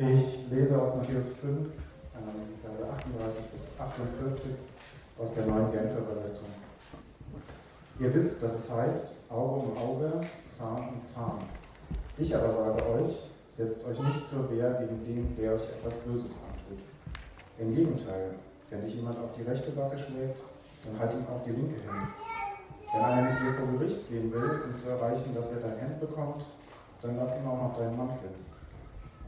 Ich lese aus Matthäus 5, ähm, Verse 38 bis 48 aus der neuen Genfer Übersetzung. Ihr wisst, dass es heißt, Auge um Auge, Zahn um Zahn. Ich aber sage euch, setzt euch nicht zur Wehr gegen den, der euch etwas Böses antut. Im Gegenteil, wenn dich jemand auf die rechte Backe schlägt, dann halt ihm auch die linke hin. Wenn einer mit dir vor Gericht gehen will, um zu erreichen, dass er dein Hemd bekommt, dann lass ihm auch noch deinen Mantel.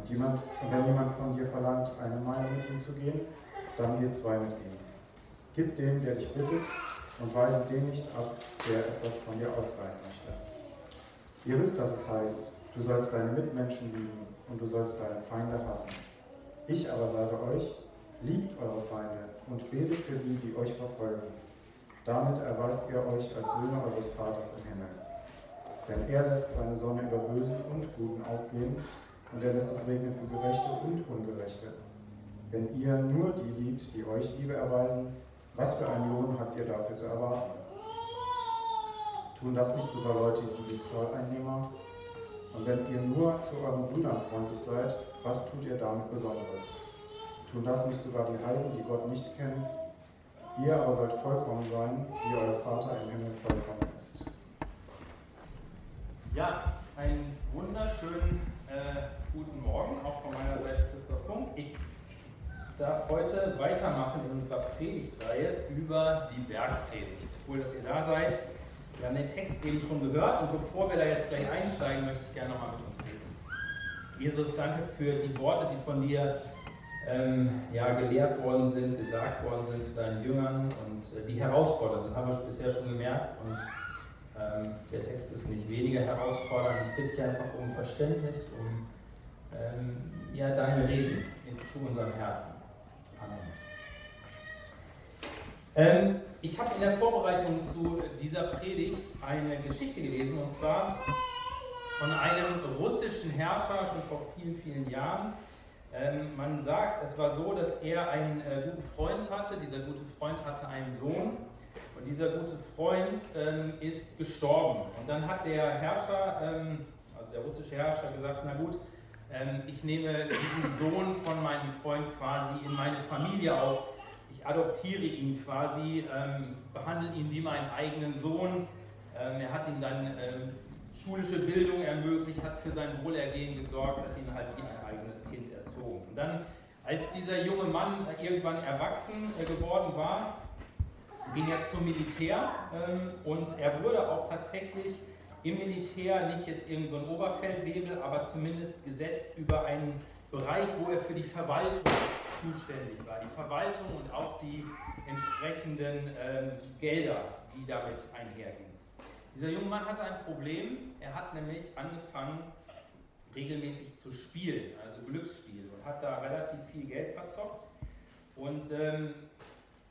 Und, jemand, und wenn jemand von dir verlangt, eine Meile mit ihm zu gehen, dann geh zwei mit ihm. Gib dem, der dich bittet, und weise den nicht ab, der etwas von dir ausleihen möchte. Ihr wisst, dass es heißt, du sollst deine Mitmenschen lieben und du sollst deine Feinde hassen. Ich aber sage euch, liebt eure Feinde und betet für die, die euch verfolgen. Damit erweist ihr euch als Söhne eures Vaters im Himmel. Denn er lässt seine Sonne über Bösen und Guten aufgehen und er lässt es regnen für Gerechte und Ungerechte. Wenn ihr nur die liebt, die euch Liebe erweisen, was für einen Lohn habt ihr dafür zu erwarten? Tun das nicht sogar Leute wie die Zolleinnehmer? Und wenn ihr nur zu euren Brüdern freundlich seid, was tut ihr damit Besonderes? Tun das nicht sogar die Heiden, die Gott nicht kennen? Ihr aber sollt vollkommen sein, wie euer Vater im Himmel vollkommen ist. Ja, einen wunderschönen äh, guten Morgen, auch von meiner Seite Christoph Funk. Ich darf heute weitermachen in unserer Predigtreihe über die Bergpredigt. Cool, dass ihr da seid. Wir haben den Text eben schon gehört und bevor wir da jetzt gleich einsteigen, möchte ich gerne nochmal mit uns beten. Jesus, danke für die Worte, die von dir ähm, ja, gelehrt worden sind, gesagt worden sind zu deinen Jüngern und äh, die herausfordern. Das haben wir bisher schon gemerkt und ähm, der Text ist nicht weniger herausfordernd. Ich bitte dich einfach um Verständnis, um ähm, ja, deine Reden zu unserem Herzen. Amen. Ähm, ich habe in der Vorbereitung zu dieser Predigt eine Geschichte gelesen und zwar von einem russischen Herrscher schon vor vielen, vielen Jahren. Ähm, man sagt, es war so, dass er einen äh, guten Freund hatte. Dieser gute Freund hatte einen Sohn und dieser gute Freund ähm, ist gestorben. Und dann hat der Herrscher, ähm, also der russische Herrscher, gesagt: Na gut, ähm, ich nehme diesen Sohn von meinem Freund quasi in meine Familie auf. Adoptiere ihn quasi, ähm, behandle ihn wie meinen eigenen Sohn. Ähm, er hat ihm dann ähm, schulische Bildung ermöglicht, hat für sein Wohlergehen gesorgt, hat ihn halt wie ein eigenes Kind erzogen. Und dann, als dieser junge Mann irgendwann erwachsen äh, geworden war, ging er zum Militär ähm, und er wurde auch tatsächlich im Militär nicht jetzt irgendein so Oberfeldwebel, aber zumindest gesetzt über einen Bereich, wo er für die Verwaltung zuständig war. Die Verwaltung und auch die entsprechenden ähm, Gelder, die damit einhergingen. Dieser junge Mann hatte ein Problem. Er hat nämlich angefangen, regelmäßig zu spielen, also Glücksspiel, und hat da relativ viel Geld verzockt. Und ähm,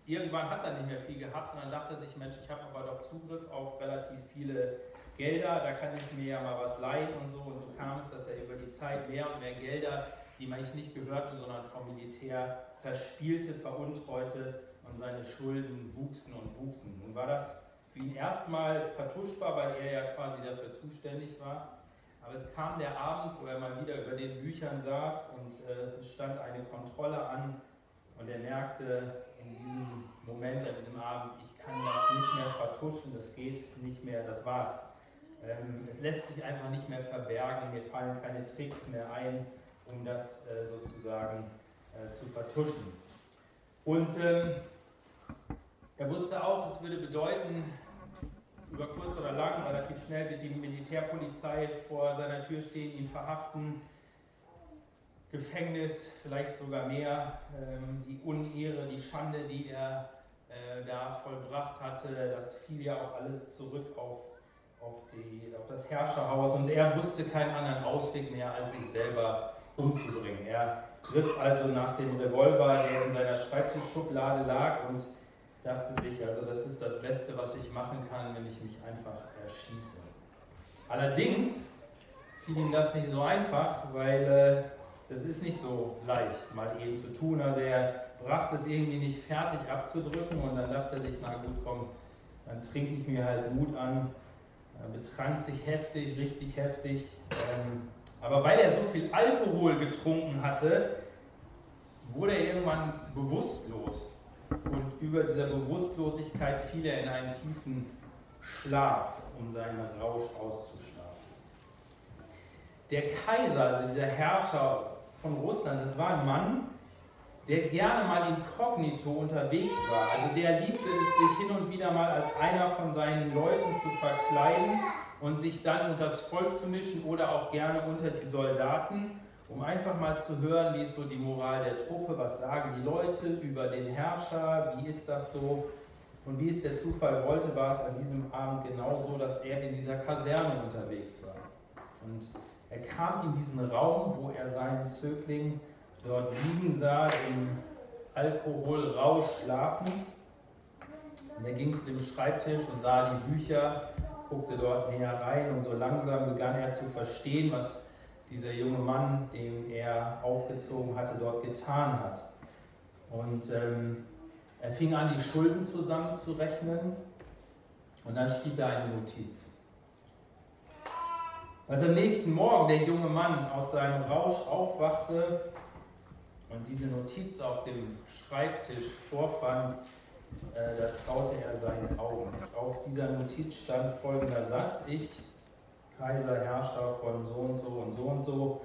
irgendwann hat er nicht mehr viel gehabt und dann dachte er sich, Mensch, ich habe aber doch Zugriff auf relativ viele Gelder, da kann ich mir ja mal was leihen und so. Und so kam es, dass er über die Zeit mehr und mehr Gelder, die man nicht gehörten, sondern vom Militär verspielte, veruntreute und seine Schulden wuchsen und wuchsen. Nun war das für ihn erstmal vertuschbar, weil er ja quasi dafür zuständig war. Aber es kam der Abend, wo er mal wieder über den Büchern saß und äh, stand eine Kontrolle an und er merkte in diesem Moment, an diesem Abend, ich kann das nicht mehr vertuschen, das geht nicht mehr, das war's. Ähm, es lässt sich einfach nicht mehr verbergen, mir fallen keine Tricks mehr ein, um das äh, sozusagen äh, zu vertuschen. Und ähm, er wusste auch, das würde bedeuten, über kurz oder lang, relativ schnell wird die Militärpolizei vor seiner Tür stehen, ihn verhaften, Gefängnis, vielleicht sogar mehr, ähm, die Unehre, die Schande, die er äh, da vollbracht hatte, das fiel ja auch alles zurück auf, auf, die, auf das Herrscherhaus und er wusste keinen anderen Ausweg mehr, als sich selber umzubringen. Er griff also nach dem Revolver, der in seiner Schreibtischschublade lag und dachte sich, also das ist das Beste, was ich machen kann, wenn ich mich einfach erschieße. Allerdings fiel ihm das nicht so einfach, weil äh, das ist nicht so leicht, mal eben zu tun. Also er brachte es irgendwie nicht fertig abzudrücken und dann dachte er sich, na gut, komm, dann trinke ich mir halt Mut an. Er betrank sich heftig, richtig heftig, ähm, Aber weil er so viel Alkohol getrunken hatte, wurde er irgendwann bewusstlos. Und über dieser Bewusstlosigkeit fiel er in einen tiefen Schlaf, um seinen Rausch auszuschlafen. Der Kaiser, also dieser Herrscher von Russland, das war ein Mann, der gerne mal inkognito unterwegs war. Also der liebte es, sich hin und wieder mal als einer von seinen Leuten zu verkleiden und sich dann unter das Volk zu mischen oder auch gerne unter die Soldaten, um einfach mal zu hören, wie ist so die Moral der Truppe, was sagen die Leute über den Herrscher, wie ist das so. Und wie es der Zufall wollte, war es an diesem Abend genau so, dass er in dieser Kaserne unterwegs war. Und er kam in diesen Raum, wo er seinen Zögling dort liegen sah, im Alkoholrausch schlafend. Und er ging zu dem Schreibtisch und sah die Bücher, guckte dort näher rein und so langsam begann er zu verstehen, was dieser junge Mann, den er aufgezogen hatte, dort getan hat. Und ähm, er fing an, die Schulden zusammenzurechnen und dann schrieb er eine Notiz. Als am nächsten Morgen der junge Mann aus seinem Rausch aufwachte und diese Notiz auf dem Schreibtisch vorfand, da traute er seinen Augen nicht. Auf dieser Notiz stand folgender Satz: Ich, Kaiser, Herrscher von so und so und so und so,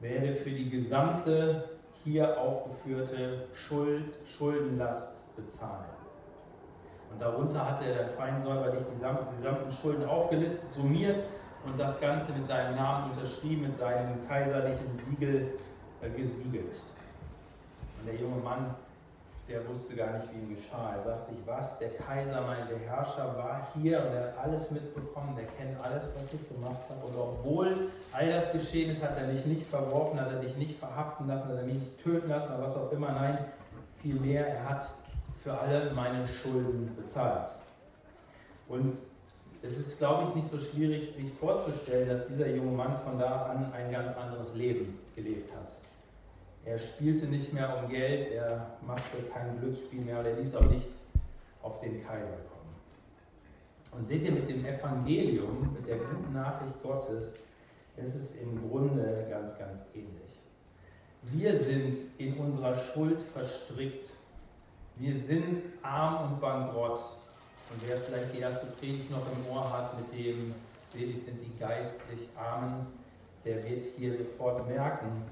werde für die gesamte hier aufgeführte Schuld, Schuldenlast bezahlen. Und darunter hatte er dann fein säuberlich die gesamten Schulden aufgelistet, summiert und das Ganze mit seinem Namen unterschrieben, mit seinem kaiserlichen Siegel äh, gesiegelt. Und der junge Mann, der wusste gar nicht, wie ihm geschah. Er sagt sich, was, der Kaiser, mein der Herrscher, war hier und er hat alles mitbekommen, der kennt alles, was ich gemacht habe. Und obwohl all das geschehen ist, hat er mich nicht verworfen, hat er mich nicht verhaften lassen, hat er mich nicht töten lassen oder was auch immer. Nein, vielmehr, er hat für alle meine Schulden bezahlt. Und es ist, glaube ich, nicht so schwierig, sich vorzustellen, dass dieser junge Mann von da an ein ganz anderes Leben gelebt hat. Er spielte nicht mehr um Geld, er machte kein Glücksspiel mehr und er ließ auch nichts auf den Kaiser kommen. Und seht ihr, mit dem Evangelium, mit der guten Nachricht Gottes, ist es im Grunde ganz, ganz ähnlich. Wir sind in unserer Schuld verstrickt. Wir sind arm und bankrott. Und wer vielleicht die erste Predigt noch im Ohr hat, mit dem selig sind die geistlich Armen, der wird hier sofort merken,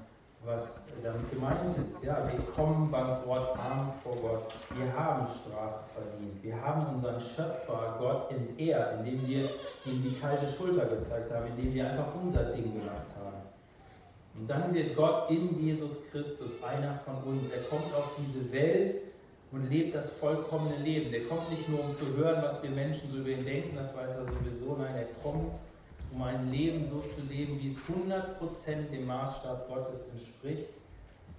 was damit gemeint ist. Ja, wir kommen beim Wort arm vor Gott. Wir haben Strafe verdient. Wir haben unseren Schöpfer Gott entehrt, indem wir ihm die kalte Schulter gezeigt haben, indem wir einfach unser Ding gemacht haben. Und dann wird Gott in Jesus Christus einer von uns. Er kommt auf diese Welt und lebt das vollkommene Leben. Der kommt nicht nur, um zu hören, was wir Menschen so über ihn denken, das weiß er sowieso. Nein, er kommt, um ein Leben so zu leben, wie es 100% dem Maßstab Gottes entspricht,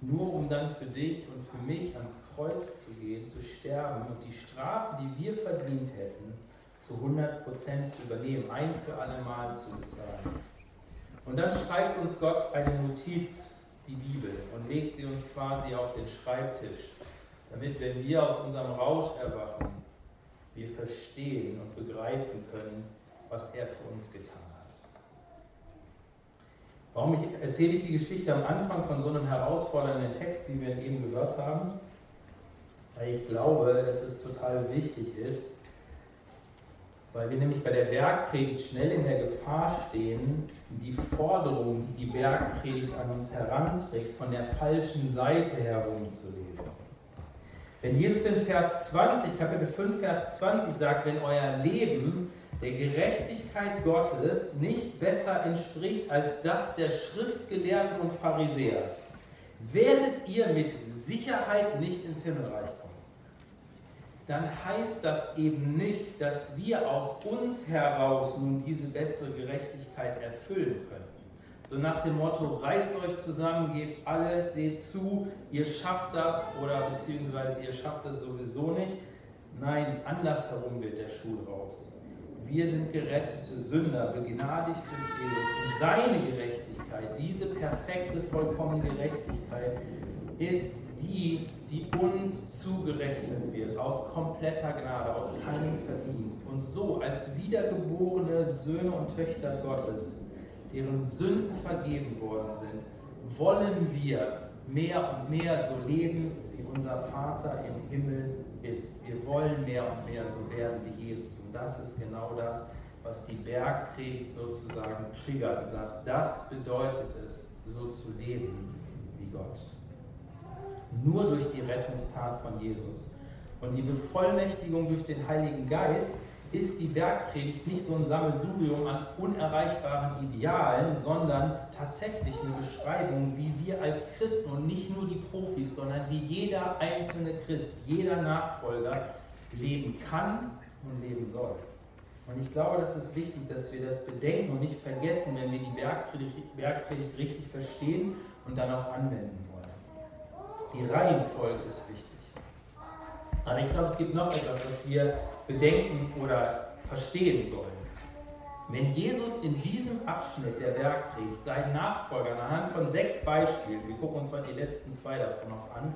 nur um dann für dich und für mich ans Kreuz zu gehen, zu sterben und die Strafe, die wir verdient hätten, zu 100% zu übernehmen, ein für alle Mal zu bezahlen. Und dann schreibt uns Gott eine Notiz, die Bibel, und legt sie uns quasi auf den Schreibtisch, damit, wenn wir aus unserem Rausch erwachen, wir verstehen und begreifen können, was er für uns getan hat. Warum ich, erzähle ich die Geschichte am Anfang von so einem herausfordernden Text, wie wir ihn eben gehört haben? Weil ich glaube, dass es total wichtig ist, weil wir nämlich bei der Bergpredigt schnell in der Gefahr stehen, die Forderung, die die Bergpredigt an uns heranträgt, von der falschen Seite herum zu lesen. Wenn Jesus in Vers 20, Kapitel 5, Vers 20 sagt, wenn euer Leben der Gerechtigkeit Gottes nicht besser entspricht als das der Schriftgelehrten und Pharisäer, werdet ihr mit Sicherheit nicht ins Himmelreich kommen. Dann heißt das eben nicht, dass wir aus uns heraus nun diese bessere Gerechtigkeit erfüllen können. So nach dem Motto, reißt euch zusammen, gebt alles, seht zu, ihr schafft das oder beziehungsweise ihr schafft es sowieso nicht. Nein, andersherum wird der Schuh raus. Wir sind gerettete Sünder, begnadigt durch Jesus. Und seine Gerechtigkeit, diese perfekte, vollkommene Gerechtigkeit, ist die, die uns zugerechnet wird, aus kompletter Gnade, aus keinem Verdienst. Und so als wiedergeborene Söhne und Töchter Gottes deren Sünden vergeben worden sind, wollen wir mehr und mehr so leben, wie unser Vater im Himmel ist. Wir wollen mehr und mehr so werden wie Jesus. Und das ist genau das, was die Bergpredigt sozusagen triggert und sagt, das bedeutet es, so zu leben wie Gott. Nur durch die Rettungstat von Jesus und die Bevollmächtigung durch den Heiligen Geist ist die Bergpredigt nicht so ein Sammelsurium an unerreichbaren Idealen, sondern tatsächlich eine Beschreibung, wie wir als Christen und nicht nur die Profis, sondern wie jeder einzelne Christ, jeder Nachfolger leben kann und leben soll. Und ich glaube, das ist wichtig, dass wir das bedenken und nicht vergessen, wenn wir die Bergpredigt, richtig verstehen und dann auch anwenden wollen. Die Reihenfolge ist wichtig. Aber ich glaube, es gibt noch etwas, was wir bedenken oder verstehen sollen. Wenn Jesus in diesem Abschnitt der Bergpredigt seinen Nachfolgern anhand von sechs Beispielen, wir gucken uns heute die letzten zwei davon noch an,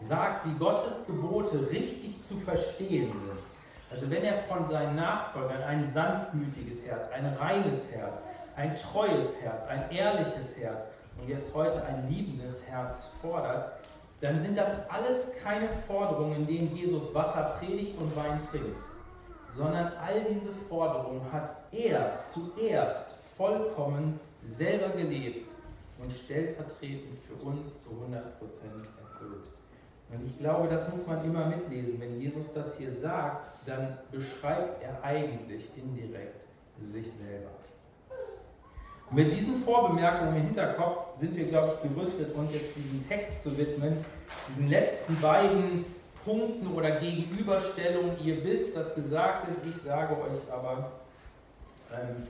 sagt, wie Gottes Gebote richtig zu verstehen sind, also wenn er von seinen Nachfolgern ein sanftmütiges Herz, ein reines Herz, ein treues Herz, ein ehrliches Herz und jetzt heute ein liebendes Herz fordert, dann sind das alles keine Forderungen, in denen Jesus Wasser predigt und Wein trinkt, sondern all diese Forderungen hat er zuerst vollkommen selber gelebt und stellvertretend für uns zu 100% erfüllt. Und ich glaube, das muss man immer mitlesen. Wenn Jesus das hier sagt, dann beschreibt er eigentlich indirekt sich selber. Mit diesen Vorbemerkungen im Hinterkopf sind wir, glaube ich, gerüstet, uns jetzt diesem Text zu widmen, diesen letzten beiden Punkten oder Gegenüberstellungen. Ihr wisst, dass gesagt ist, ich sage euch aber, ähm,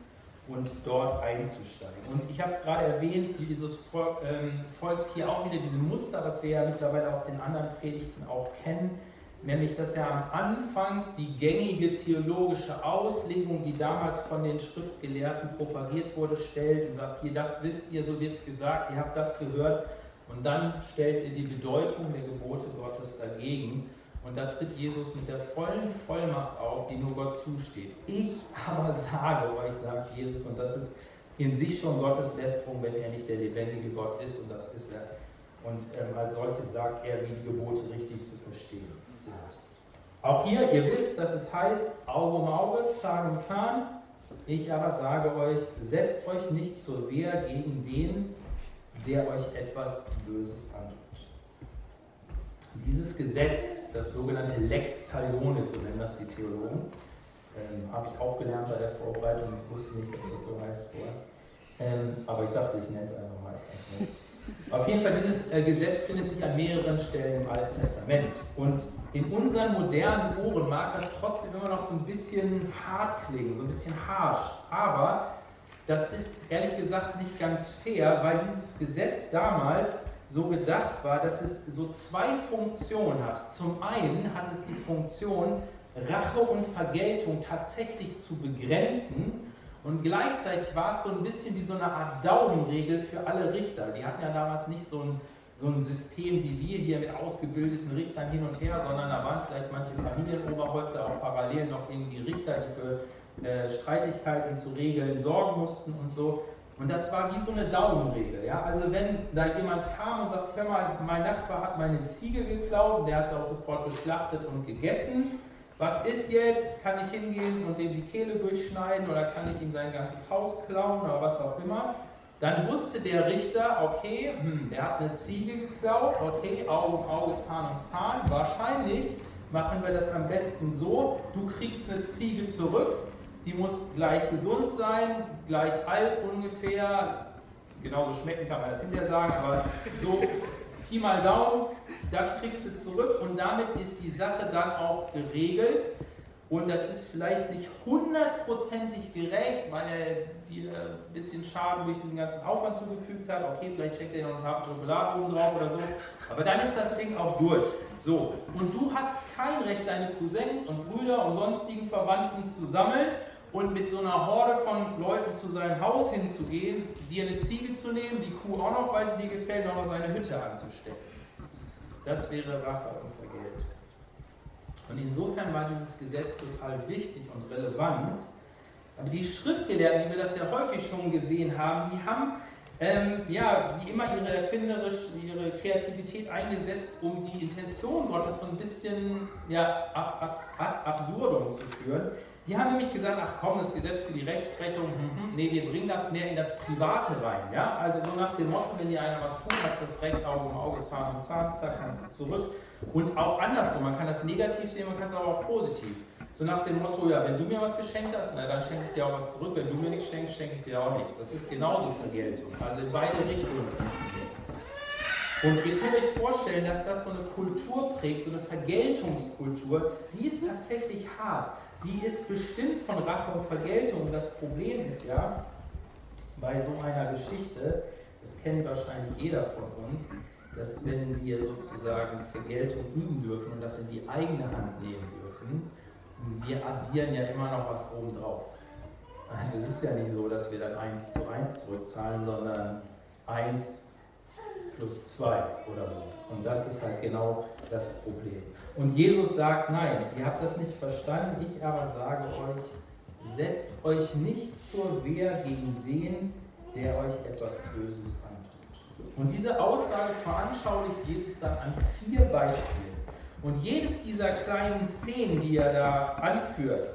und dort einzusteigen. Und ich habe es gerade erwähnt, Jesus ähm, folgt hier auch wieder diesem Muster, was wir ja mittlerweile aus den anderen Predigten auch kennen, nämlich dass er am Anfang die gängige theologische Auslegung, die damals von den Schriftgelehrten propagiert wurde, stellt und sagt, hier, das wisst ihr, so wird es gesagt, ihr habt das gehört. Und dann stellt er die Bedeutung der Gebote Gottes dagegen und da tritt Jesus mit der vollen Vollmacht auf, die nur Gott zusteht. Ich aber sage euch, sagt Jesus, und das ist in sich schon Gottes Lästerung, wenn er nicht der lebendige Gott ist, und das ist er. Und ähm, als solches sagt er, wie die Gebote richtig zu verstehen sind. Auch hier, ihr wisst, dass es heißt, Auge um Auge, Zahn um Zahn. Ich aber sage euch, setzt euch nicht zur Wehr gegen den, der euch etwas Böses antut. Dieses Gesetz, das sogenannte Lex Talionis, so nennen das die Theologen, ähm, habe ich auch gelernt bei der Vorbereitung. Ich wusste nicht, dass das so heißt vorher. Ähm, aber ich dachte, ich nenne es einfach mal. Auf jeden Fall, dieses äh, Gesetz findet sich an mehreren Stellen im Alten Testament. Und in unseren modernen Ohren mag das trotzdem immer noch so ein bisschen hart klingen, so ein bisschen harsch. Aber das ist ehrlich gesagt nicht ganz fair, weil dieses Gesetz damals so gedacht war, dass es so zwei Funktionen hat. Zum einen hat es die Funktion, Rache und Vergeltung tatsächlich zu begrenzen und gleichzeitig war es so ein bisschen wie so eine Art Daumenregel für alle Richter. Die hatten ja damals nicht so ein, so ein System wie wir hier mit ausgebildeten Richtern hin und her, sondern da waren vielleicht manche Familienoberhäupter auch parallel noch irgendwie Richter, die für äh, Streitigkeiten zu regeln sorgen mussten und so. Und das war wie so eine Daumenregel. Ja? Also wenn da jemand kam und sagt, hör mal, mein Nachbar hat meine Ziege geklaut der hat sie auch sofort geschlachtet und gegessen. Was ist jetzt? Kann ich hingehen und dem die Kehle durchschneiden oder kann ich ihm sein ganzes Haus klauen oder was auch immer? Dann wusste der Richter, okay, hm, der hat eine Ziege geklaut, okay, Auge um Auge, Zahn um Zahn. Wahrscheinlich machen wir das am besten so, du kriegst eine Ziege zurück, die muss gleich gesund sein, gleich alt ungefähr. Genauso schmecken kann man das hinterher sagen, aber so Pi mal Daumen, das kriegst du zurück und damit ist die Sache dann auch geregelt. Und das ist vielleicht nicht hundertprozentig gerecht, weil er dir ein bisschen Schaden durch diesen ganzen Aufwand zugefügt hat. Okay, vielleicht checkt er noch eine Tafel Schokolade oben drauf oder so. Aber dann ist das Ding auch durch. So, und du hast kein Recht, deine Cousins und Brüder und sonstigen Verwandten zu sammeln und mit so einer Horde von Leuten zu seinem Haus hinzugehen, dir eine Ziege zu nehmen, die Kuh auch noch, weil sie dir gefällt, noch seine Hütte anzustecken. Das wäre Rache und Vergeltung. Und insofern war dieses Gesetz total wichtig und relevant, Aber die Schriftgelehrten, wie wir das ja häufig schon gesehen haben, die haben ähm, ja, wie immer ihre erfinderisch, ihre Kreativität eingesetzt, um die Intention Gottes so ein bisschen ja, ab, ab, ad absurdum zu führen. Die haben nämlich gesagt, ach komm, das Gesetz für die Rechtsprechung, hm, hm, nee, wir bringen das mehr in das Private rein. Ja? Also so nach dem Motto, wenn dir einer was tut, hast du das Recht, Auge um Auge, Zahn um Zahn, zack, kannst du zurück. Und auch andersrum, man kann das negativ sehen, man kann es aber auch positiv. So nach dem Motto, ja, wenn du mir was geschenkt hast, na, dann schenke ich dir auch was zurück. Wenn du mir nichts schenkst, schenke ich dir auch nichts. Das ist genauso Vergeltung. Also in beide Richtungen funktioniert das. Und ihr könnt euch vorstellen, dass das so eine Kultur prägt, so eine Vergeltungskultur, die ist tatsächlich hart. Die ist bestimmt von Rache und Vergeltung. Das Problem ist ja, bei so einer Geschichte, das kennt wahrscheinlich jeder von uns, dass wenn wir sozusagen Vergeltung üben dürfen und das in die eigene Hand nehmen dürfen, wir addieren ja immer noch was obendrauf. Also es ist ja nicht so, dass wir dann 1 zu 1 zurückzahlen, sondern 1 plus 2 oder so. Und das ist halt genau das Problem. Und Jesus sagt, nein, ihr habt das nicht verstanden, ich aber sage euch, setzt euch nicht zur Wehr gegen den, der euch etwas Böses antut. Und diese Aussage veranschaulicht Jesus dann an vier Beispielen. Und jedes dieser kleinen Szenen, die er da anführt,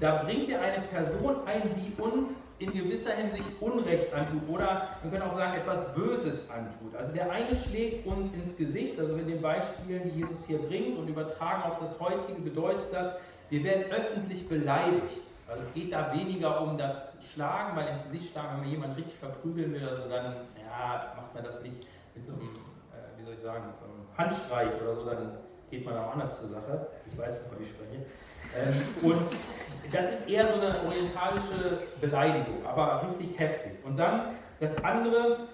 da bringt er eine Person ein, die uns in gewisser Hinsicht Unrecht antut oder man könnte auch sagen, etwas Böses antut. Also der eine schlägt uns ins Gesicht, also in den Beispielen, die Jesus hier bringt und übertragen auf das heutige, bedeutet das, wir werden öffentlich beleidigt. Also es geht da weniger um das Schlagen, weil ins Gesicht schlagen, wenn man jemanden richtig verprügeln will, also dann ja, macht man das nicht mit so einem, äh, wie soll ich sagen, mit so einem Handstreich oder so, dann geht man auch anders zur Sache. Ich weiß, wovon ich spreche. Ähm, und das ist eher so eine orientalische Beleidigung, aber richtig heftig. Und dann das andere,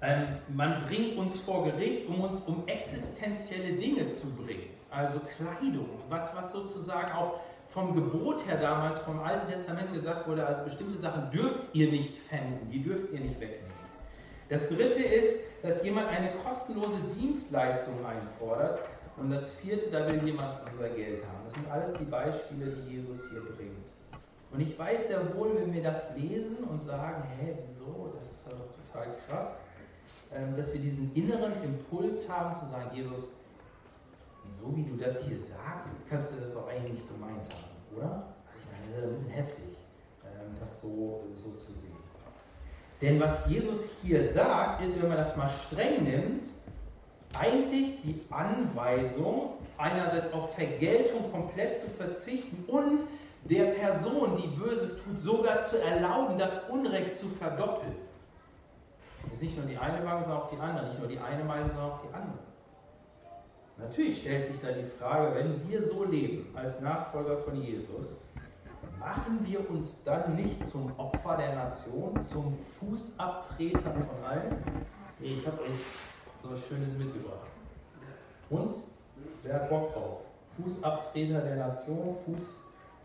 ähm, man bringt uns vor Gericht, um uns um existenzielle Dinge zu bringen. Also Kleidung, was, was sozusagen auch vom Gebot her damals, vom Alten Testament gesagt wurde, also bestimmte Sachen dürft ihr nicht fänden, die dürft ihr nicht wegnehmen. Das dritte ist, dass jemand eine kostenlose Dienstleistung einfordert, und das vierte, da will jemand unser Geld haben. Das sind alles die Beispiele, die Jesus hier bringt. Und ich weiß sehr wohl, wenn wir das lesen und sagen, hä, wieso, das ist doch total krass, ähm, dass wir diesen inneren Impuls haben zu sagen, Jesus, so wie du das hier sagst, kannst du das doch eigentlich gemeint haben, oder? Also ich meine, das ist ein bisschen heftig, ähm, das so, so zu sehen. Denn was Jesus hier sagt, ist, wenn man das mal streng nimmt, eigentlich die Anweisung, einerseits auf Vergeltung komplett zu verzichten und der Person, die Böses tut, sogar zu erlauben, das Unrecht zu verdoppeln. Das ist nicht nur die eine Waage, sondern auch die andere. Nicht nur die eine Meile, sondern auch die andere. Natürlich stellt sich da die Frage, wenn wir so leben als Nachfolger von Jesus, machen wir uns dann nicht zum Opfer der Nation, zum Fußabtreter von allen? Ich habe euch so was Schönes mitgebracht. Und wer hat Bock drauf? Fußabtreter der Nation, Fuß,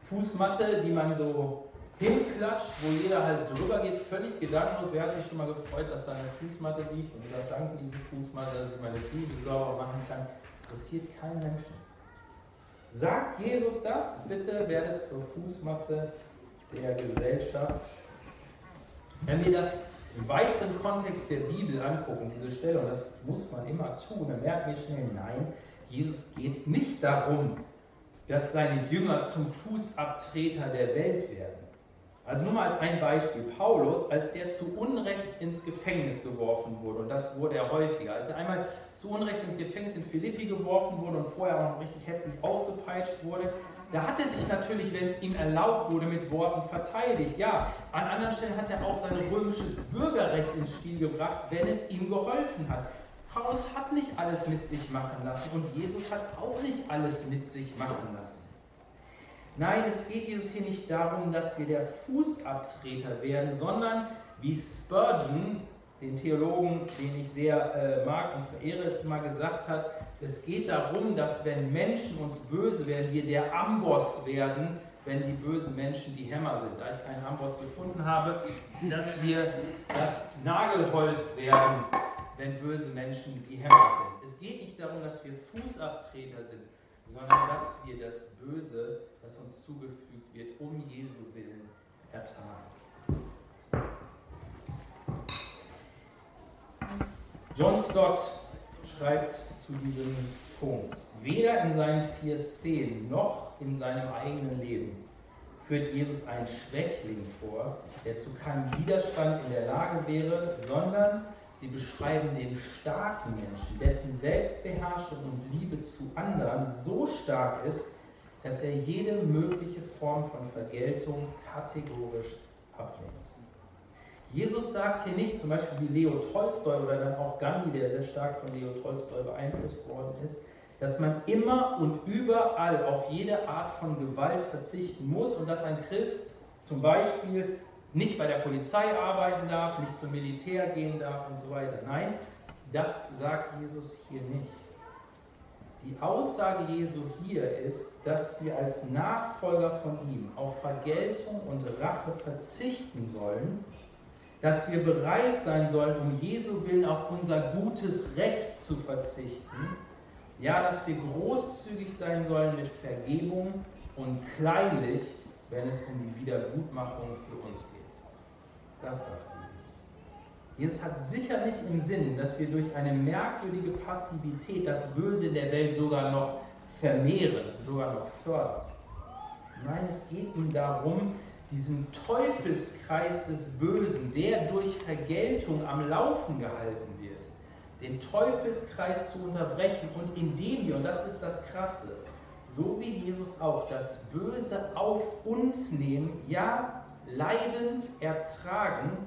Fußmatte, die man so hinklatscht, wo jeder halt drüber geht, völlig gedankenlos. Wer hat sich schon mal gefreut, dass da eine Fußmatte liegt und sagt, danke liebe Fußmatte, dass ich meine Füße sauber machen kann? Interessiert keinen Menschen. Sagt Jesus das? Bitte werdet zur Fußmatte der Gesellschaft. Wenn wir das im weiteren Kontext der Bibel angucken, diese Stelle, und das muss man immer tun, dann merken wir schnell, nein, Jesus geht es nicht darum, dass seine Jünger zum Fußabtreter der Welt werden. Also nur mal als ein Beispiel. Paulus, als der zu Unrecht ins Gefängnis geworfen wurde, und das wurde er häufiger, als er einmal zu Unrecht ins Gefängnis in Philippi geworfen wurde und vorher auch noch richtig heftig ausgepeitscht wurde, da hat er sich natürlich, wenn es ihm erlaubt wurde, mit Worten verteidigt. Ja, an anderen Stellen hat er auch sein römisches Bürgerrecht ins Spiel gebracht, wenn es ihm geholfen hat. Paulus hat nicht alles mit sich machen lassen und Jesus hat auch nicht alles mit sich machen lassen. Nein, es geht Jesus hier nicht darum, dass wir der Fußabtreter werden, sondern wie Spurgeon den Theologen, den ich sehr äh, mag und verehre, es mal gesagt hat, es geht darum, dass wenn Menschen uns böse werden, wir der Amboss werden, wenn die bösen Menschen die Hämmer sind. Da ich keinen Amboss gefunden habe, dass wir das Nagelholz werden, wenn böse Menschen die Hämmer sind. Es geht nicht darum, dass wir Fußabtreter sind, sondern dass wir das Böse, das uns zugefügt wird, um Jesu willen ertragen. John Stott schreibt zu diesem Punkt, weder in seinen vier Szenen noch in seinem eigenen Leben führt Jesus einen Schwächling vor, der zu keinem Widerstand in der Lage wäre, sondern sie beschreiben den starken Menschen, dessen Selbstbeherrschung und Liebe zu anderen so stark ist, dass er jede mögliche Form von Vergeltung kategorisch ablehnt. Jesus sagt hier nicht, zum Beispiel wie Leo Tolstoi oder dann auch Gandhi, der sehr stark von Leo Tolstoi beeinflusst worden ist, dass man immer und überall auf jede Art von Gewalt verzichten muss und dass ein Christ zum Beispiel nicht bei der Polizei arbeiten darf, nicht zum Militär gehen darf und so weiter. Nein, das sagt Jesus hier nicht. Die Aussage Jesu hier ist, dass wir als Nachfolger von ihm auf Vergeltung und Rache verzichten sollen dass wir bereit sein sollen, um Jesu Willen auf unser gutes Recht zu verzichten. Ja, dass wir großzügig sein sollen mit Vergebung und kleinlich, wenn es um die Wiedergutmachung für uns geht. Das sagt Jesus. Jesus hat sicher nicht im Sinn, dass wir durch eine merkwürdige Passivität das Böse in der Welt sogar noch vermehren, sogar noch fördern. Nein, es geht ihm darum, diesen Teufelskreis des Bösen, der durch Vergeltung am Laufen gehalten wird, den Teufelskreis zu unterbrechen und indem wir, und das ist das Krasse, so wie Jesus auch, das Böse auf uns nehmen, ja, leidend ertragen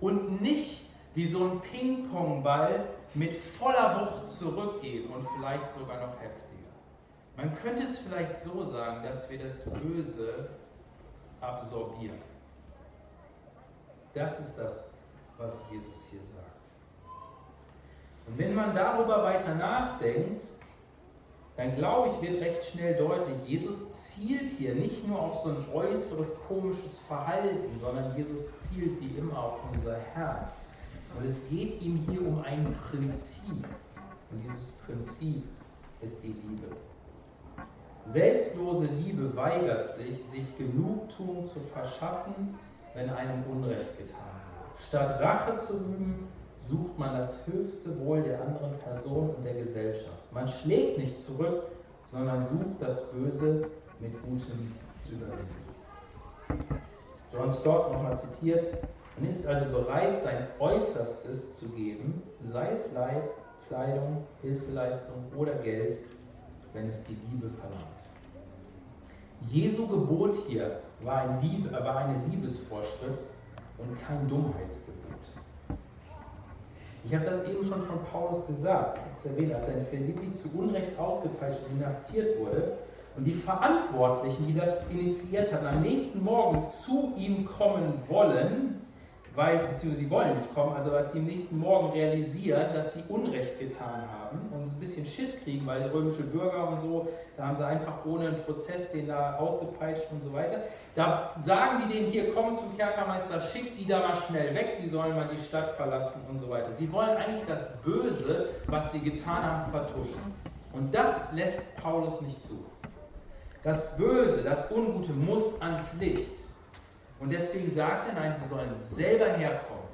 und nicht wie so ein Ping-Pong-Ball mit voller Wucht zurückgehen und vielleicht sogar noch heftiger. Man könnte es vielleicht so sagen, dass wir das Böse absorbieren. Das ist das, was Jesus hier sagt. Und wenn man darüber weiter nachdenkt, dann glaube ich, wird recht schnell deutlich, Jesus zielt hier nicht nur auf so ein äußeres komisches Verhalten, sondern Jesus zielt wie immer auf unser Herz. Und es geht ihm hier um ein Prinzip. Und dieses Prinzip ist die Liebe. Selbstlose Liebe weigert sich, sich Genugtuung zu verschaffen, wenn einem Unrecht getan wird. Statt Rache zu üben, sucht man das höchste Wohl der anderen Person und der Gesellschaft. Man schlägt nicht zurück, sondern sucht das Böse mit Gutem zu überwinden. John Stott nochmal zitiert, man ist also bereit, sein Äußerstes zu geben, sei es Leib, Kleidung, Hilfeleistung oder Geld, wenn es die Liebe verlangt. Jesu Gebot hier war, ein Liebe, war eine Liebesvorschrift und kein Dummheitsgebot. Ich habe das eben schon von Paulus gesagt, ich habe es erwähnt, als er in Philippi zu Unrecht ausgepeitscht und inhaftiert wurde und die Verantwortlichen, die das initiiert hatten, am nächsten Morgen zu ihm kommen wollen, weil, beziehungsweise sie wollen nicht kommen, also als sie am nächsten Morgen realisieren, dass sie Unrecht getan haben und ein bisschen Schiss kriegen, weil römische Bürger und so, da haben sie einfach ohne einen Prozess den da ausgepeitscht und so weiter. Da sagen die denen hier, komm zum Kerkermeister, schick die da mal schnell weg, die sollen mal die Stadt verlassen und so weiter. Sie wollen eigentlich das Böse, was sie getan haben, vertuschen. Und das lässt Paulus nicht zu. Das Böse, das Ungute muss ans Licht. Und deswegen sagt er, nein, sie sollen selber herkommen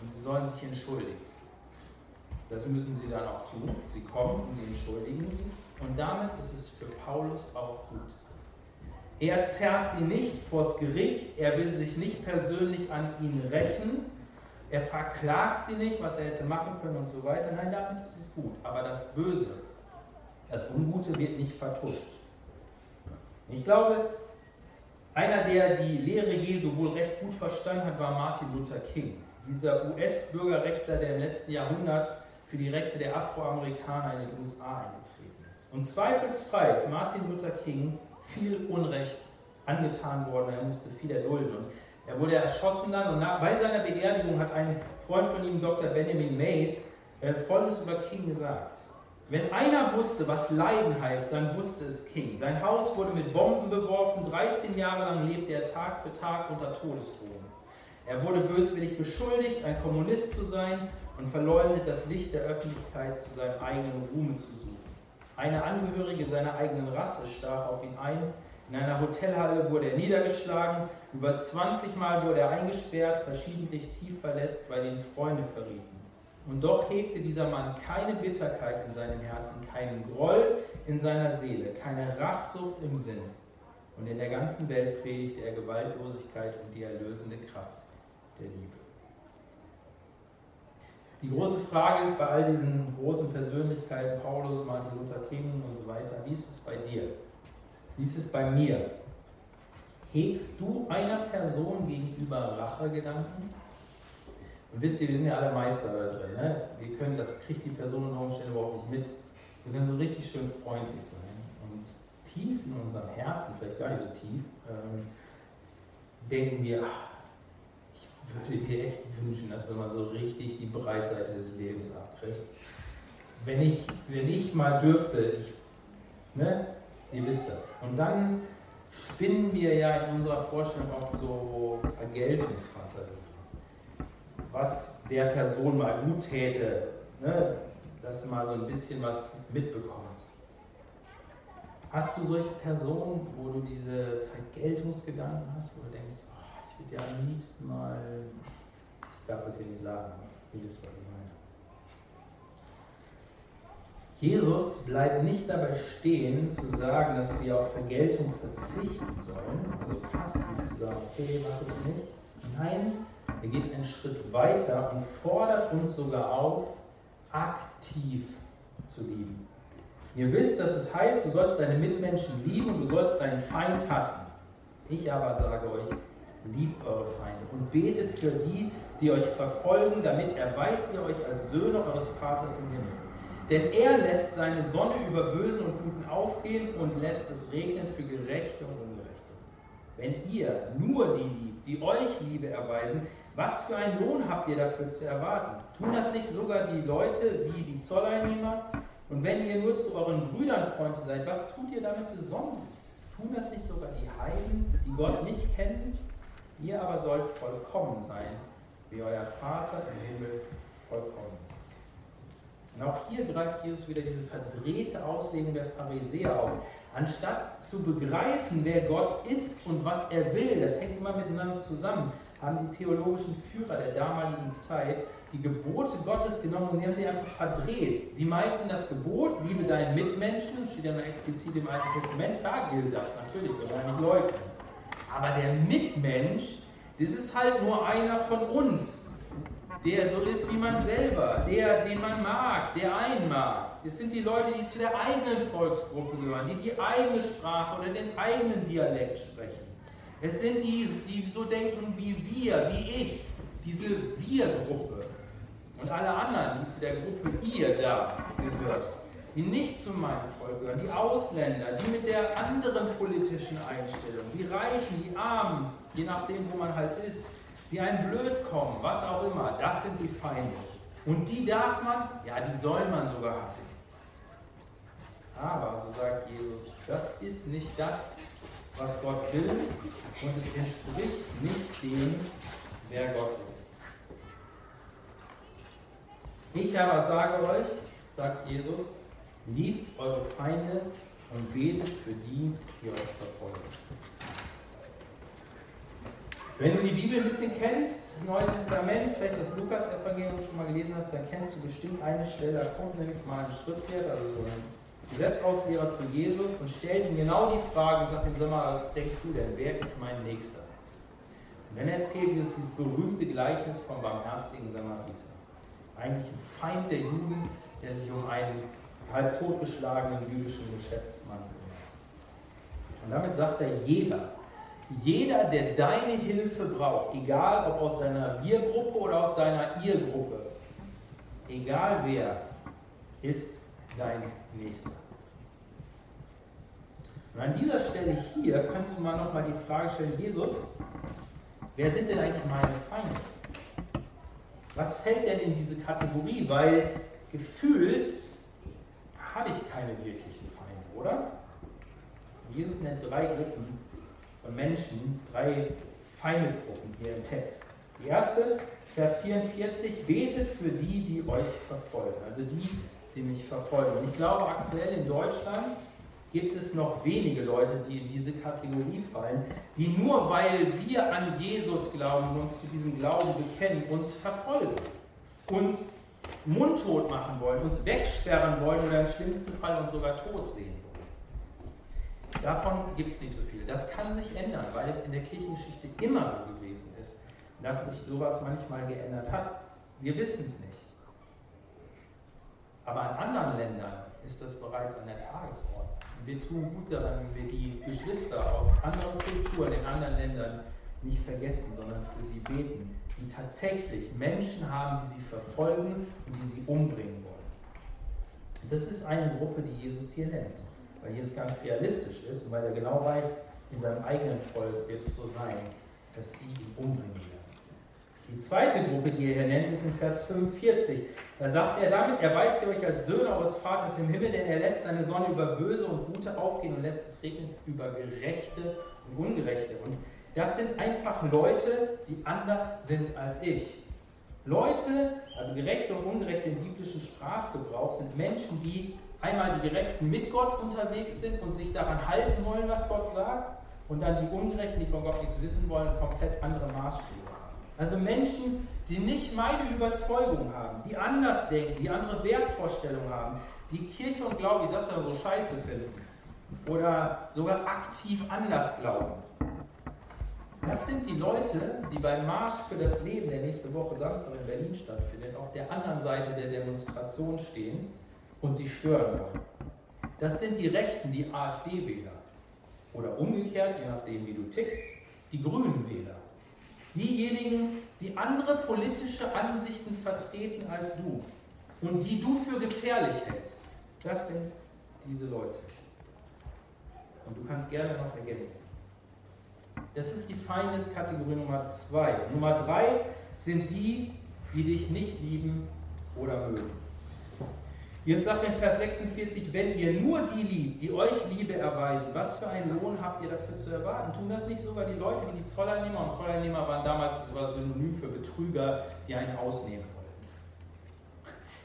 und sie sollen sich entschuldigen. Das müssen sie dann auch tun. Sie kommen und sie entschuldigen sich. Und damit ist es für Paulus auch gut. Er zerrt sie nicht vors Gericht, er will sich nicht persönlich an ihnen rächen, er verklagt sie nicht, was er hätte machen können und so weiter. Nein, damit ist es gut. Aber das Böse, das Ungute wird nicht vertuscht. Ich glaube, einer, der die Lehre Jesu wohl recht gut verstanden hat, war Martin Luther King. Dieser US-Bürgerrechtler, der im letzten Jahrhundert für die Rechte der Afroamerikaner in den USA eingetreten ist. Und zweifelsfrei ist Martin Luther King viel Unrecht angetan worden, er musste viel erdulden. Und er wurde erschossen dann und nach, bei seiner Beerdigung hat ein Freund von ihm, Dr. Benjamin Mays, äh, Folgendes über King gesagt. Wenn einer wusste, was Leiden heißt, dann wusste es King. Sein Haus wurde mit Bomben beworfen, 13 Jahre lang lebte er Tag für Tag unter Todesdrohungen. Er wurde böswillig beschuldigt, ein Kommunist zu sein und verleumdet das Licht der Öffentlichkeit zu seinem eigenen Ruhme zu suchen. Eine Angehörige seiner eigenen Rasse stach auf ihn ein, In einer Hotelhalle wurde er niedergeschlagen, über 20 Mal wurde er eingesperrt, verschiedentlich tief verletzt, weil ihn Freunde verrieten. Und doch hegte dieser Mann keine Bitterkeit in seinem Herzen, keinen Groll in seiner Seele, keine Rachsucht im Sinn. Und in der ganzen Welt predigte er Gewaltlosigkeit und die erlösende Kraft der Liebe. Die große Frage ist bei all diesen großen Persönlichkeiten, Paulus, Martin Luther King und so weiter, wie ist es bei dir? Wie ist es bei mir? Hegst du einer Person gegenüber Rachegedanken? Und wisst ihr, wir sind ja alle Meister da drin. Ne? Wir können, das kriegt die Person unter Umständen überhaupt nicht mit. Wir können so richtig schön freundlich sein. Und tief in unserem Herzen, vielleicht gar nicht so tief, ähm, denken wir, ach, ich würde dir echt wünschen, dass du mal so richtig die Breitseite des Lebens abkriegst. Wenn ich, wenn ich mal dürfte, ich, ne, ihr wisst das. Und dann spinnen wir ja in unserer Vorstellung oft so Vergeltungsfantasien. Was der Person mal gut täte, ne, dass mal so ein bisschen was mitbekommt. Hast du solche Personen, wo du diese Vergeltungsgedanken hast, wo du denkst, würde ja am liebsten mal, ich darf das hier nicht sagen, jedes Mal gemeint. Jesus bleibt nicht dabei stehen, zu sagen, dass wir auf Vergeltung verzichten sollen, also passiv zu sagen, okay, mache ich nicht. Nein, er geht einen Schritt weiter und fordert uns sogar auf, aktiv zu lieben. Ihr wisst, dass es heißt, du sollst deine Mitmenschen lieben und du sollst deinen Feind hassen. Ich aber sage euch, liebt eure Feinde und betet für die, die euch verfolgen, damit erweist ihr euch als Söhne eures Vaters im Himmel. Denn er lässt seine Sonne über Bösen und Guten aufgehen und lässt es regnen für Gerechte und Ungerechte. Wenn ihr nur die liebt, die euch Liebe erweisen, was für einen Lohn habt ihr dafür zu erwarten? Tun das nicht sogar die Leute wie die Zolleinnehmer? Und wenn ihr nur zu euren Brüdern Freunde seid, was tut ihr damit Besonderes? Tun das nicht sogar die Heiden, die Gott nicht kennen? Ihr aber sollt vollkommen sein, wie euer Vater im Himmel vollkommen ist. Und auch hier greift Jesus wieder diese verdrehte Auslegung der Pharisäer auf. Anstatt zu begreifen, wer Gott ist und was er will, das hängt immer miteinander zusammen, haben die theologischen Führer der damaligen Zeit die Gebote Gottes genommen und sie haben sie einfach verdreht. Sie meinten, das Gebot, liebe deinen Mitmenschen, steht ja explizit im Alten Testament, da gilt das natürlich, wir wollen nicht leugnen. Aber der Mitmensch, das ist halt nur einer von uns, der so ist wie man selber, der, den man mag, der einen mag. Das sind die Leute, die zu der eigenen Volksgruppe gehören, die die eigene Sprache oder den eigenen Dialekt sprechen. Es sind die, die so denken wie wir, wie ich, diese Wir-Gruppe. Und alle anderen, die zu der Gruppe ihr da gehört die nicht zu meinem Volk gehören, die Ausländer, die mit der anderen politischen Einstellung, die Reichen, die Armen, je nachdem, wo man halt ist, die einem blöd kommen, was auch immer, das sind die Feinde. Und die darf man, ja, die soll man sogar hassen. Aber, so sagt Jesus, das ist nicht das, was Gott will und es entspricht nicht dem, wer Gott ist. Ich aber sage euch, sagt Jesus, Liebt eure Feinde und betet für die, die euch verfolgen. Wenn du die Bibel ein bisschen kennst, Neues Testament, vielleicht das Lukas-Evangelium schon mal gelesen hast, dann kennst du bestimmt eine Stelle, da kommt nämlich mal ein Schriftgelehrter, also so ein Gesetzausleger zu Jesus und stellt ihm genau die Frage und sagt ihm, sag was denkst du denn, wer ist mein Nächster? Und dann erzählt Jesus dieses berühmte Gleichnis vom barmherzigen Samariter. Eigentlich ein Feind der Juden, der sich um einen halb totgeschlagenen jüdischen Geschäftsmann kümmert. Und damit sagt er, jeder, jeder, der deine Hilfe braucht, egal ob aus deiner Wir-Gruppe oder aus deiner Ihr-Gruppe, egal wer, ist dein Nächster. Und an dieser Stelle hier könnte man nochmal die Frage stellen, Jesus, wer sind denn eigentlich meine Feinde? Was fällt denn in diese Kategorie? Weil gefühlt habe ich keine wirklichen Feinde, oder? Jesus nennt drei Gruppen Menschen, drei Feindesgruppen hier im Text. Die erste, Vers 44, betet für die, die euch verfolgen, also die, die mich verfolgen. Und ich glaube, aktuell in Deutschland gibt es noch wenige Leute, die in diese Kategorie fallen, die nur weil wir an Jesus glauben und uns zu diesem Glauben bekennen, uns verfolgen, uns mundtot machen wollen, uns wegsperren wollen oder im schlimmsten Fall uns sogar tot sehen wollen. Davon gibt es nicht so viel. Das kann sich ändern, weil es in der Kirchengeschichte immer so gewesen ist, dass sich sowas manchmal geändert hat. Wir wissen es nicht. Aber in anderen Ländern ist das bereits an der Tagesordnung. Wir tun gut daran, wenn wir die Geschwister aus anderen Kulturen in anderen Ländern nicht vergessen, sondern für sie beten, die tatsächlich Menschen haben, die sie verfolgen und die sie umbringen wollen. Das ist eine Gruppe, die Jesus hier nennt, weil Jesus ganz realistisch ist und weil er genau weiß, in seinem eigenen Volk wird es so sein, dass sie ihn umbringen werden. Die zweite Gruppe, die er hier nennt, ist in Vers 45. Da sagt er, damit erweist ihr euch als Söhne eures Vaters im Himmel, denn er lässt seine Sonne über Böse und Gute aufgehen und lässt es regnen über Gerechte und Ungerechte. Und das sind einfach Leute, die anders sind als ich. Leute, also Gerechte und Ungerechte im biblischen Sprachgebrauch, sind Menschen, die einmal die Gerechten mit Gott unterwegs sind und sich daran halten wollen, was Gott sagt, und dann die Ungerechten, die von Gott nichts wissen wollen, komplett andere Maßstäbe haben. Also Menschen, die nicht meine Überzeugung haben, die anders denken, die andere Wertvorstellungen haben, die Kirche und Glaube, ich sag's ja so, scheiße finden oder sogar aktiv anders glauben. Das sind die Leute, die beim Marsch für das Leben, der nächste Woche Samstag in Berlin stattfindet, auf der anderen Seite der Demonstration stehen und sie stören wollen. Das sind die Rechten, die AfD-Wähler. Oder umgekehrt, je nachdem, wie du tickst, die Grünen-Wähler. Diejenigen, die andere politische Ansichten vertreten als du und die du für gefährlich hältst. Das sind diese Leute. Und du kannst gerne noch ergänzen. Das ist die Feindeskategorie Nummer zwei. Nummer drei sind die, die dich nicht lieben oder mögen. Jesus sagt in Vers 46, wenn ihr nur die liebt, die euch Liebe erweisen, was für einen Lohn habt ihr dafür zu erwarten? Tun das nicht sogar die Leute wie die Zolleinnehmer? Und Zolleinnehmer waren damals das Synonym für Betrüger, die einen ausnehmen wollten.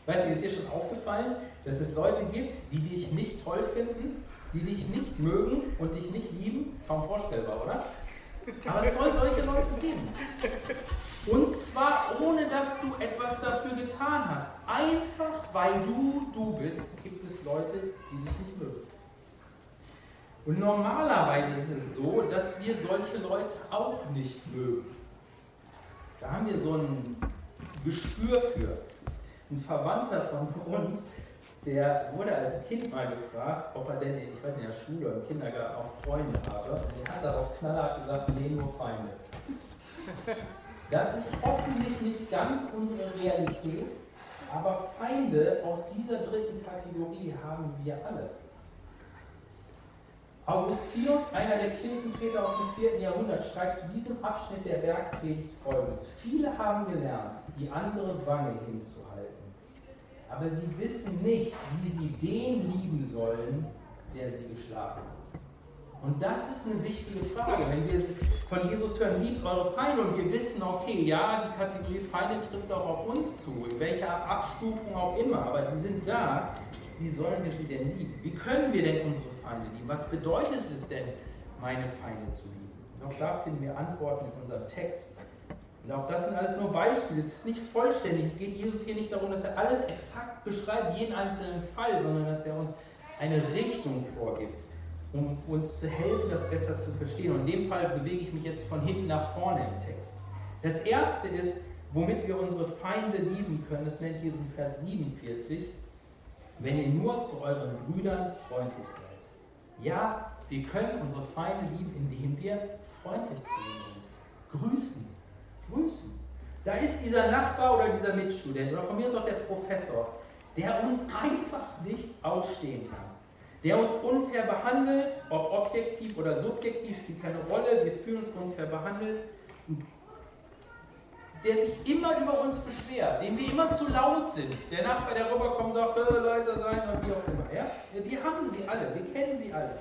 Weißt du, ist dir schon aufgefallen, dass es Leute gibt, die dich nicht toll finden, die dich nicht mögen und dich nicht lieben? Kaum vorstellbar, oder? Aber es soll solche Leute geben. Und zwar ohne dass du etwas dafür getan hast. Einfach weil du du bist, gibt es Leute, die dich nicht mögen. Und normalerweise ist es so, dass wir solche Leute auch nicht mögen. Da haben wir so ein Gespür für. Ein Verwandter von uns der wurde als Kind mal gefragt, ob er denn, in, ich weiß nicht, in der Schule oder im Kindergarten auch Freunde habe. Und er hat darauf knallhart gesagt, nee, nur Feinde. Das ist hoffentlich nicht ganz unsere Realität, aber Feinde aus dieser dritten Kategorie haben wir alle. Augustinus, einer der Kirchenväter aus dem 4. Jahrhundert, schreibt zu diesem Abschnitt der Bergpredigt folgendes. Viele haben gelernt, die andere Wange hinzuhalten aber sie wissen nicht, wie sie den lieben sollen, der sie geschlagen hat. Und das ist eine wichtige Frage. Wenn wir von Jesus hören, liebt eure Feinde und wir wissen, okay, ja, die Kategorie Feinde trifft auch auf uns zu, in welcher Abstufung auch immer, aber sie sind da. Wie sollen wir sie denn lieben? Wie können wir denn unsere Feinde lieben? Was bedeutet es denn, meine Feinde zu lieben? Auch da finden wir Antworten in unserem Text. Und auch das sind alles nur Beispiele. Es ist nicht vollständig. Es geht Jesus hier nicht darum, dass er alles exakt beschreibt, jeden einzelnen Fall, sondern dass er uns eine Richtung vorgibt, um uns zu helfen, das besser zu verstehen. Und in dem Fall bewege ich mich jetzt von hinten nach vorne im Text. Das erste ist, womit wir unsere Feinde lieben können, das nennt Jesus in Vers 47, wenn ihr nur zu euren Brüdern freundlich seid. Ja, wir können unsere Feinde lieben, indem wir freundlich zu ihnen sind. Grüßen, grüßen. Da ist dieser Nachbar oder dieser Mitstudent oder von mir ist auch der Professor, der uns einfach nicht ausstehen kann. Der uns unfair behandelt, ob objektiv oder subjektiv, spielt keine Rolle, wir fühlen uns unfair behandelt. Der sich immer über uns beschwert, dem wir immer zu laut sind. Der Nachbar, der rüberkommt, sagt, äh, leiser sein und wie auch immer. Ja? Wir haben sie alle, wir kennen sie alle.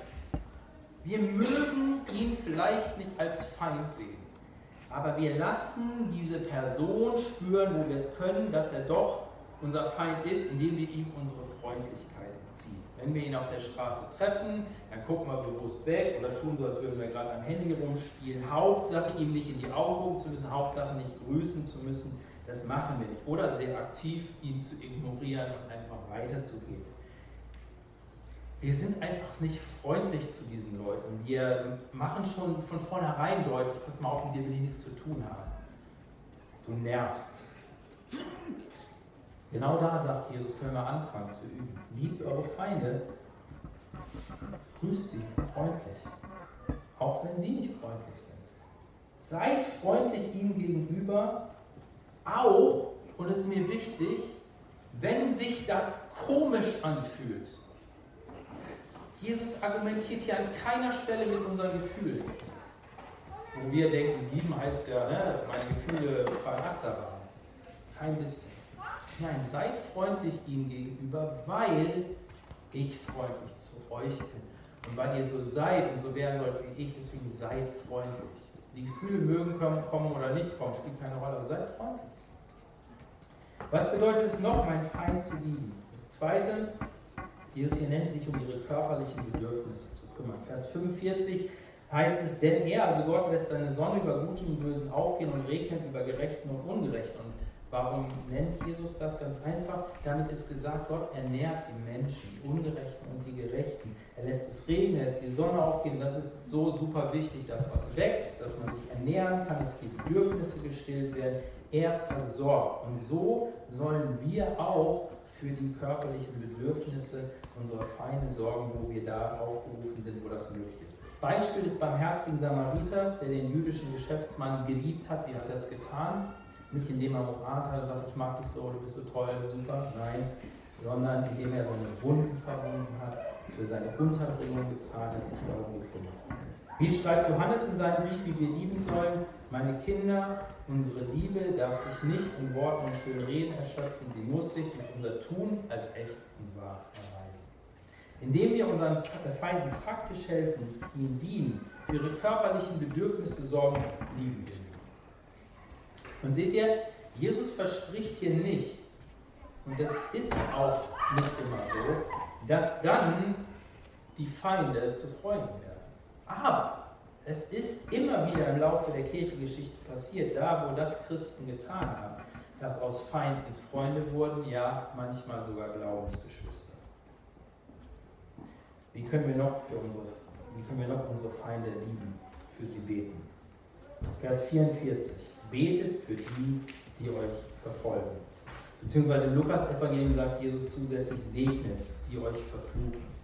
Wir mögen ihn vielleicht nicht als Feind sehen aber wir lassen diese Person spüren, wo wir es können, dass er doch unser Feind ist, indem wir ihm unsere Freundlichkeit entziehen. Wenn wir ihn auf der Straße treffen, dann gucken wir bewusst weg oder tun so, als würden wir gerade am Handy rumspielen. Hauptsache, ihm nicht in die Augen gucken zu müssen, Hauptsache nicht grüßen zu müssen. Das machen wir nicht. Oder sehr aktiv ihn zu ignorieren und einfach weiterzugehen. Wir sind einfach nicht freundlich zu diesen Leuten. Wir machen schon von vornherein deutlich, pass mal auf, mit dir will ich nichts zu tun haben. Du nervst. Genau da, sagt Jesus, können wir anfangen zu üben. Liebt eure Feinde, grüßt sie freundlich, auch wenn sie nicht freundlich sind. Seid freundlich ihnen gegenüber, auch, und es ist mir wichtig, wenn sich das komisch anfühlt. Jesus argumentiert hier an keiner Stelle mit unseren Gefühlen. Wo wir denken, lieben heißt ja, ne, meine Gefühle fahren Achterbahn. Kein bisschen. Nein, seid freundlich ihm gegenüber, weil ich freundlich zu euch bin. Und weil ihr so seid und so werden sollt wie ich, deswegen seid freundlich. Die Gefühle mögen kommen oder nicht kommen, spielt keine Rolle, aber seid freundlich. Was bedeutet es noch, meinen Feind zu lieben? Das zweite, Jesus hier nennt sich, um ihre körperlichen Bedürfnisse zu kümmern. Vers 45 heißt es, denn er, also Gott, lässt seine Sonne über Guten und Bösen aufgehen und regnet über Gerechten und Ungerechten. Und warum nennt Jesus das ganz einfach? Damit ist gesagt, Gott ernährt die Menschen, die Ungerechten und die Gerechten. Er lässt es regnen, er lässt die Sonne aufgehen. Das ist so super wichtig, dass was wächst, dass man sich ernähren kann, dass die Bedürfnisse gestillt werden. Er versorgt. Und so sollen wir auch für die körperlichen Bedürfnisse unserer Feinde sorgen, wo wir da aufgerufen sind, wo das möglich ist. Beispiel des barmherzigen Samariters, der den jüdischen Geschäftsmann geliebt hat. Wie hat er das getan? Nicht indem er umarmt hat und sagt, ich mag dich so, du bist so toll, super. Nein, sondern indem er seine Wunden verbunden hat, für seine Unterbringung gezahlt hat, sich darum gekümmert hat. Wie schreibt Johannes in seinem Brief, wie wir lieben sollen? Meine Kinder, unsere Liebe darf sich nicht in Worten und schönen Reden erschöpfen, sie muss sich durch unser Tun als echt und wahr erweisen. Indem wir unseren Feinden faktisch helfen, ihnen dienen, für ihre körperlichen Bedürfnisse sorgen, lieben wir sie. Und seht ihr, Jesus verspricht hier nicht, und das ist auch nicht immer so, dass dann die Feinde zu Freunden werden. Aber es ist immer wieder im Laufe der Kirchengeschichte passiert, da wo das Christen getan haben, dass aus Feinden Freunde wurden, ja manchmal sogar Glaubensgeschwister. Wie können wir noch für unsere, wie können wir noch unsere Feinde lieben, für sie beten? Vers 44. Betet für die, die euch verfolgen. Beziehungsweise im Lukas-Evangelium sagt Jesus zusätzlich, segnet, die euch verfluchen.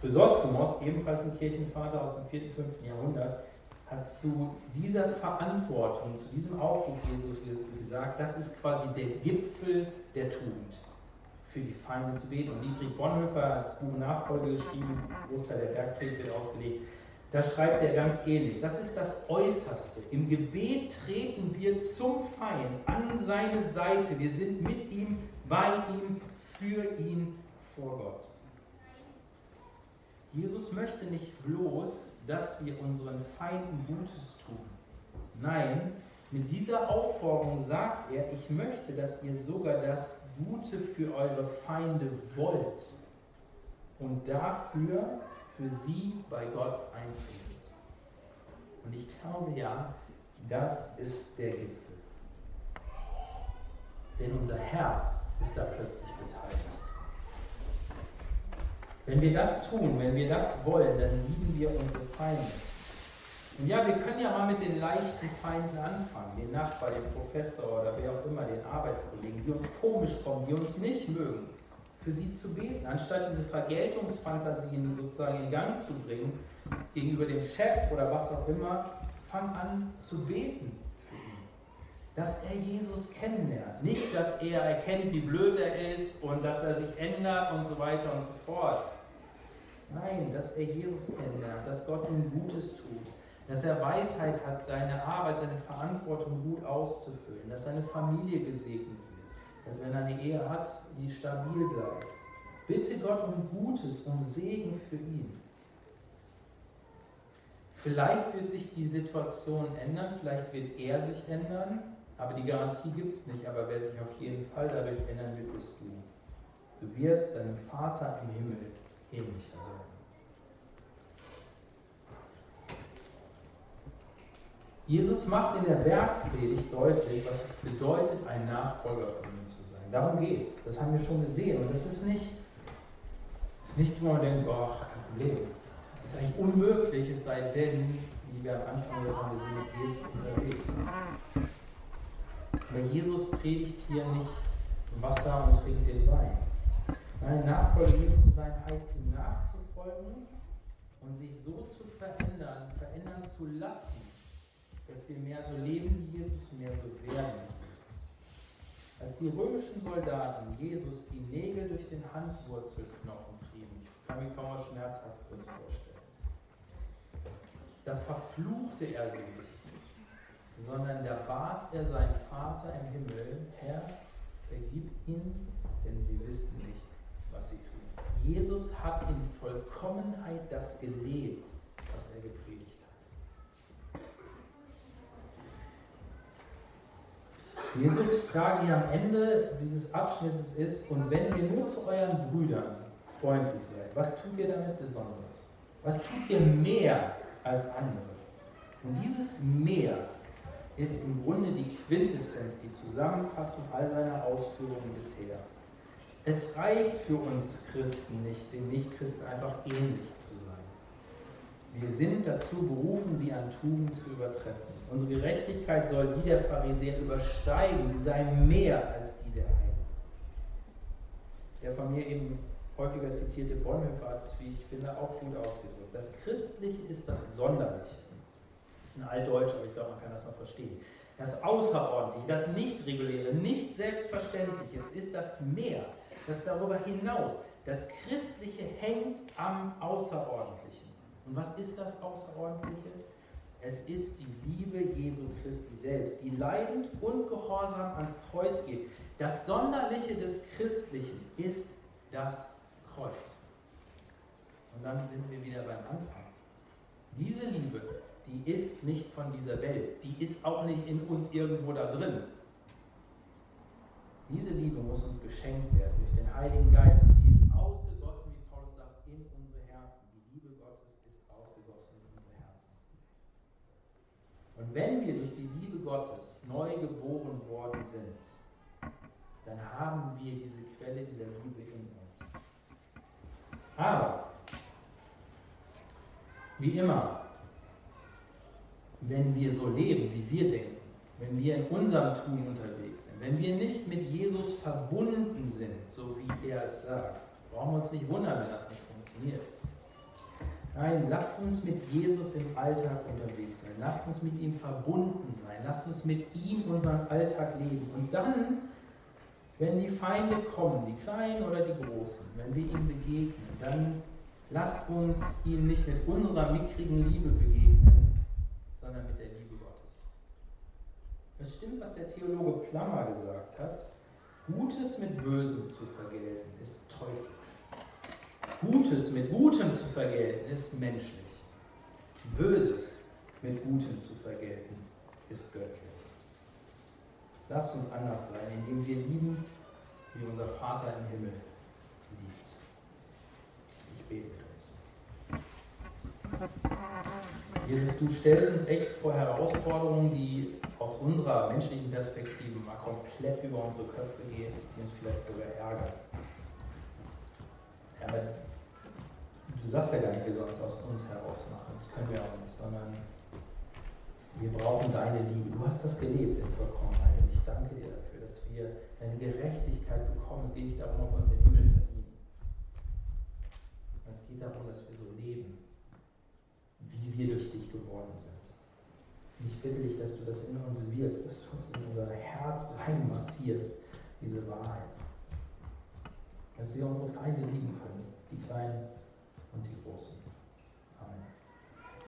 Chrysostomos, ebenfalls ein Kirchenvater aus dem 4. und 5. Jahrhundert, hat zu dieser Verantwortung, zu diesem Aufruf Jesus gesagt, das ist quasi der Gipfel der Tugend, für die Feinde zu beten. Und Dietrich Bonhoeffer hat das Buch Nachfolge geschrieben, Großteil der Bergpredigt wird ausgelegt. Da schreibt er ganz ähnlich. Das ist das Äußerste. Im Gebet treten wir zum Feind an seine Seite. Wir sind mit ihm, bei ihm, für ihn, vor Gott. Jesus möchte nicht bloß, dass wir unseren Feinden Gutes tun. Nein, mit dieser Aufforderung sagt er, ich möchte, dass ihr sogar das Gute für eure Feinde wollt und dafür für sie bei Gott eintretet. Und ich glaube ja, das ist der Gipfel. Denn unser Herz ist da plötzlich beteiligt. Wenn wir das tun, wenn wir das wollen, dann lieben wir unsere Feinde. Und ja, wir können ja mal mit den leichten Feinden anfangen, den Nachbar, den Professor oder wer auch immer, den Arbeitskollegen, die uns komisch kommen, die uns nicht mögen, für sie zu beten, anstatt diese Vergeltungsfantasien sozusagen in Gang zu bringen, gegenüber dem Chef oder was auch immer, fang an zu beten für ihn. Dass er Jesus kennenlernt. Nicht, dass er erkennt, wie blöd er ist und dass er sich ändert und so weiter und so fort. Nein, dass er Jesus kennenlernt, dass Gott ihm Gutes tut, dass er Weisheit hat, seine Arbeit, seine Verantwortung gut auszufüllen, dass seine Familie gesegnet wird, dass wenn er eine Ehe hat, die stabil bleibt. Bitte Gott um Gutes, um Segen für ihn. Vielleicht wird sich die Situation ändern, vielleicht wird er sich ändern, aber die Garantie gibt es nicht. Aber wer sich auf jeden Fall dadurch ändern wird, bist du. Du wirst deinem Vater im Himmel ähnlicher werden. Jesus macht in der Bergpredigt deutlich, was es bedeutet, ein Nachfolger von ihm zu sein. Darum geht es. Das haben wir schon gesehen. Und das ist nicht ist nichts, wo man denkt, boah, kein Problem. Das ist eigentlich unmöglich, es sei denn, wie wir am Anfang gesagt haben, wir sind mit Jesus unterwegs. Aber Jesus predigt hier nicht Wasser und trinkt den Wein. Nein, Nachfolger zu sein heißt, ihm nachzufolgen und sich so zu verändern, verändern zu lassen, dass wir mehr so leben wie Jesus, mehr so werden wie Jesus. Als die römischen Soldaten Jesus die Nägel durch den Handwurzelknochen trieben, ich kann mir kaum was Schmerzhafteres vorstellen, da verfluchte er sie nicht, sondern da bat er seinen Vater im Himmel, Herr, vergib ihnen, denn sie wissen nicht, was sie tun. Jesus hat in Vollkommenheit das gelebt, was er gepredigt hat. Jesus Frage hier am Ende dieses Abschnittes ist, und wenn ihr nur zu euren Brüdern freundlich seid, was tut ihr damit Besonderes? Was tut ihr mehr als andere? Und dieses Mehr ist im Grunde die Quintessenz, die Zusammenfassung all seiner Ausführungen bisher. Es reicht für uns Christen nicht, den Nichtchristen einfach ähnlich zu sein. Wir sind dazu berufen, sie an Tugend zu übertreffen. Unsere Gerechtigkeit soll die der Pharisäer übersteigen, sie sei mehr als die der Heiden. Der von mir eben häufiger zitierte Bonhoeffer hat es, wie ich finde, auch gut ausgedrückt. Das Christliche ist das Sonderliche ist ein Altdeutsch, aber ich glaube, man kann das noch verstehen. Das Außerordentliche, das Nicht-Reguläre, nicht Selbstverständliche, es ist das Mehr, das darüber hinaus. Das Christliche hängt am Außerordentlichen. Und was ist das Außerordentliche? Es ist die Liebe Jesu Christi selbst, die leidend und gehorsam ans Kreuz geht. Das Sonderliche des Christlichen ist das Kreuz. Und dann sind wir wieder beim Anfang. Diese Liebe die ist nicht von dieser Welt. Die ist auch nicht in uns irgendwo da drin. Diese Liebe muss uns geschenkt werden durch den Heiligen Geist und sie ist ausgegossen, wie Paulus sagt, in unsere Herzen. Die Liebe Gottes ist ausgegossen in unsere Herzen. Und wenn wir durch die Liebe Gottes neu geboren worden sind, dann haben wir diese Quelle dieser Liebe in uns. Aber, wie immer, wenn wir so leben, wie wir denken, wenn wir in unserem Tun unterwegs sind, wenn wir nicht mit Jesus verbunden sind, so wie er es sagt, brauchen wir uns nicht wundern, wenn das nicht funktioniert. Nein, lasst uns mit Jesus im Alltag unterwegs sein. Lasst uns mit ihm verbunden sein. Lasst uns mit ihm unseren Alltag leben. Und dann, wenn die Feinde kommen, die kleinen oder die großen, wenn wir ihnen begegnen, dann lasst uns ihnen nicht mit unserer mickrigen Liebe begegnen, sondern mit der Liebe. Es stimmt, was der Theologe Plammer gesagt hat. Gutes mit Bösem zu vergelten ist teuflisch. Gutes mit Gutem zu vergelten ist menschlich. Böses mit Gutem zu vergelten ist göttlich. Lasst uns anders sein, indem wir lieben, wie unser Vater im Himmel liebt. Ich bete mit uns. Jesus, du stellst uns echt vor Herausforderungen, die aus unserer menschlichen Perspektive mal komplett über unsere Köpfe gehen, die uns vielleicht sogar ärgern. Aber du sagst ja gar nicht, wir sollen es aus uns heraus machen. Das können wir auch nicht, sondern wir brauchen deine Liebe. Du hast das gelebt in Vollkommenheit. Und ich danke dir dafür, dass wir deine Gerechtigkeit bekommen. Es geht nicht darum, ob wir uns den Himmel verdienen. Es geht darum, dass wir so leben wie wir durch dich geworden sind. Und ich bitte dich, dass du das in uns wirkst, dass du uns in unser Herz reinmassierst, diese Wahrheit. Dass wir unsere Feinde lieben können, die Kleinen und die Großen.